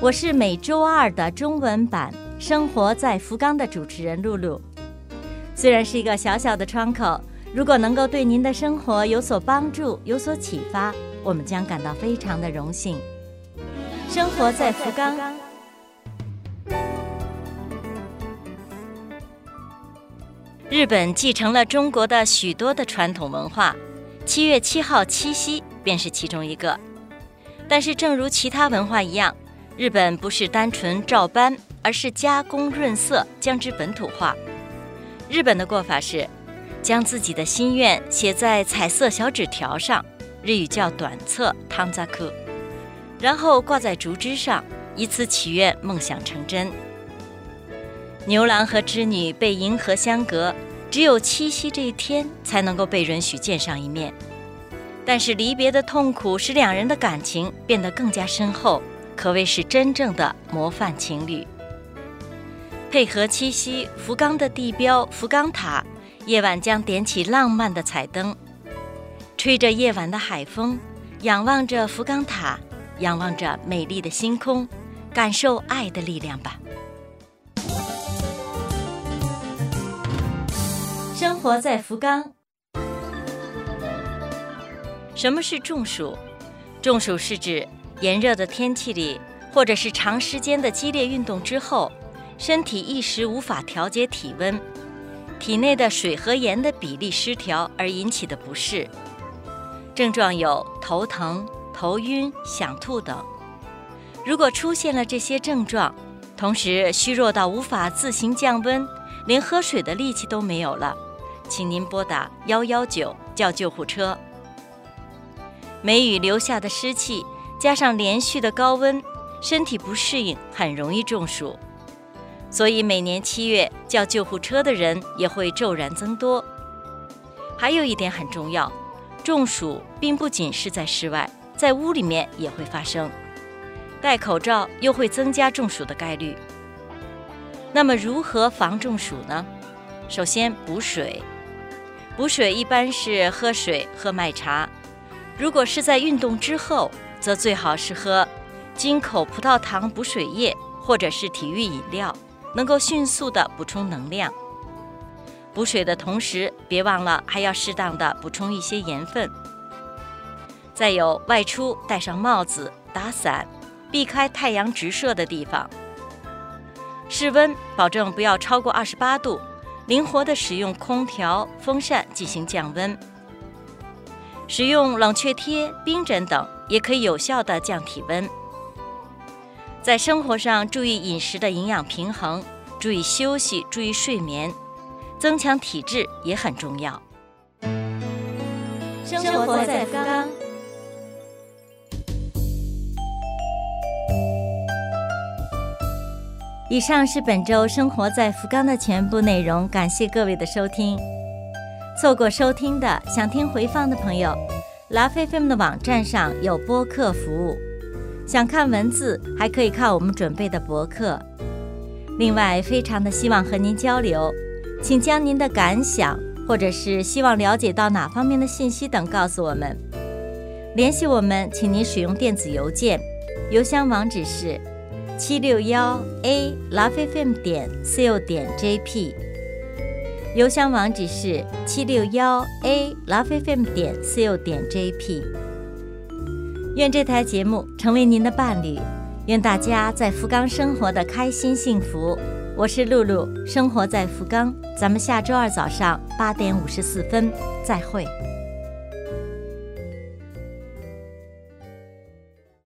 我是每周二的中文版《生活在福冈》的主持人露露。虽然是一个小小的窗口，如果能够对您的生活有所帮助、有所启发，我们将感到非常的荣幸。生活在福冈。日本继承了中国的许多的传统文化，七月七号七夕便是其中一个。但是，正如其他文化一样，日本不是单纯照搬，而是加工润色，将之本土化。日本的过法是，将自己的心愿写在彩色小纸条上，日语叫短册汤扎克，然后挂在竹枝上，以此祈愿梦想成真。牛郎和织女被银河相隔，只有七夕这一天才能够被允许见上一面。但是离别的痛苦使两人的感情变得更加深厚，可谓是真正的模范情侣。配合七夕，福冈的地标福冈塔，夜晚将点起浪漫的彩灯，吹着夜晚的海风，仰望着福冈塔，仰望着美丽的星空，感受爱的力量吧。生活在福冈。什么是中暑？中暑是指炎热的天气里，或者是长时间的激烈运动之后，身体一时无法调节体温，体内的水和盐的比例失调而引起的不适。症状有头疼、头晕、想吐等。如果出现了这些症状，同时虚弱到无法自行降温，连喝水的力气都没有了，请您拨打幺幺九叫救护车。梅雨留下的湿气，加上连续的高温，身体不适应，很容易中暑。所以每年七月叫救护车的人也会骤然增多。还有一点很重要，中暑并不仅是在室外，在屋里面也会发生。戴口罩又会增加中暑的概率。那么如何防中暑呢？首先补水，补水一般是喝水、喝麦茶。如果是在运动之后，则最好是喝金口葡萄糖补水液或者是体育饮料，能够迅速的补充能量。补水的同时，别忘了还要适当的补充一些盐分。再有，外出戴上帽子、打伞，避开太阳直射的地方。室温保证不要超过二十八度，灵活的使用空调、风扇进行降温。使用冷却贴、冰枕等也可以有效的降体温。在生活上注意饮食的营养平衡，注意休息，注意睡眠，增强体质也很重要。生活在福冈。以上是本周生活在福冈的全部内容，感谢各位的收听。错过收听的，想听回放的朋友，拉菲菲们的网站上有播客服务。想看文字，还可以看我们准备的博客。另外，非常的希望和您交流，请将您的感想或者是希望了解到哪方面的信息等告诉我们。联系我们，请您使用电子邮件，邮箱网址是七六幺 a 拉菲菲点 co 点 jp。邮箱网址是七六幺 a lovefm 点 co 点 jp。愿这台节目成为您的伴侣，愿大家在福冈生活的开心幸福。我是露露，生活在福冈，咱们下周二早上八点五十四分再会。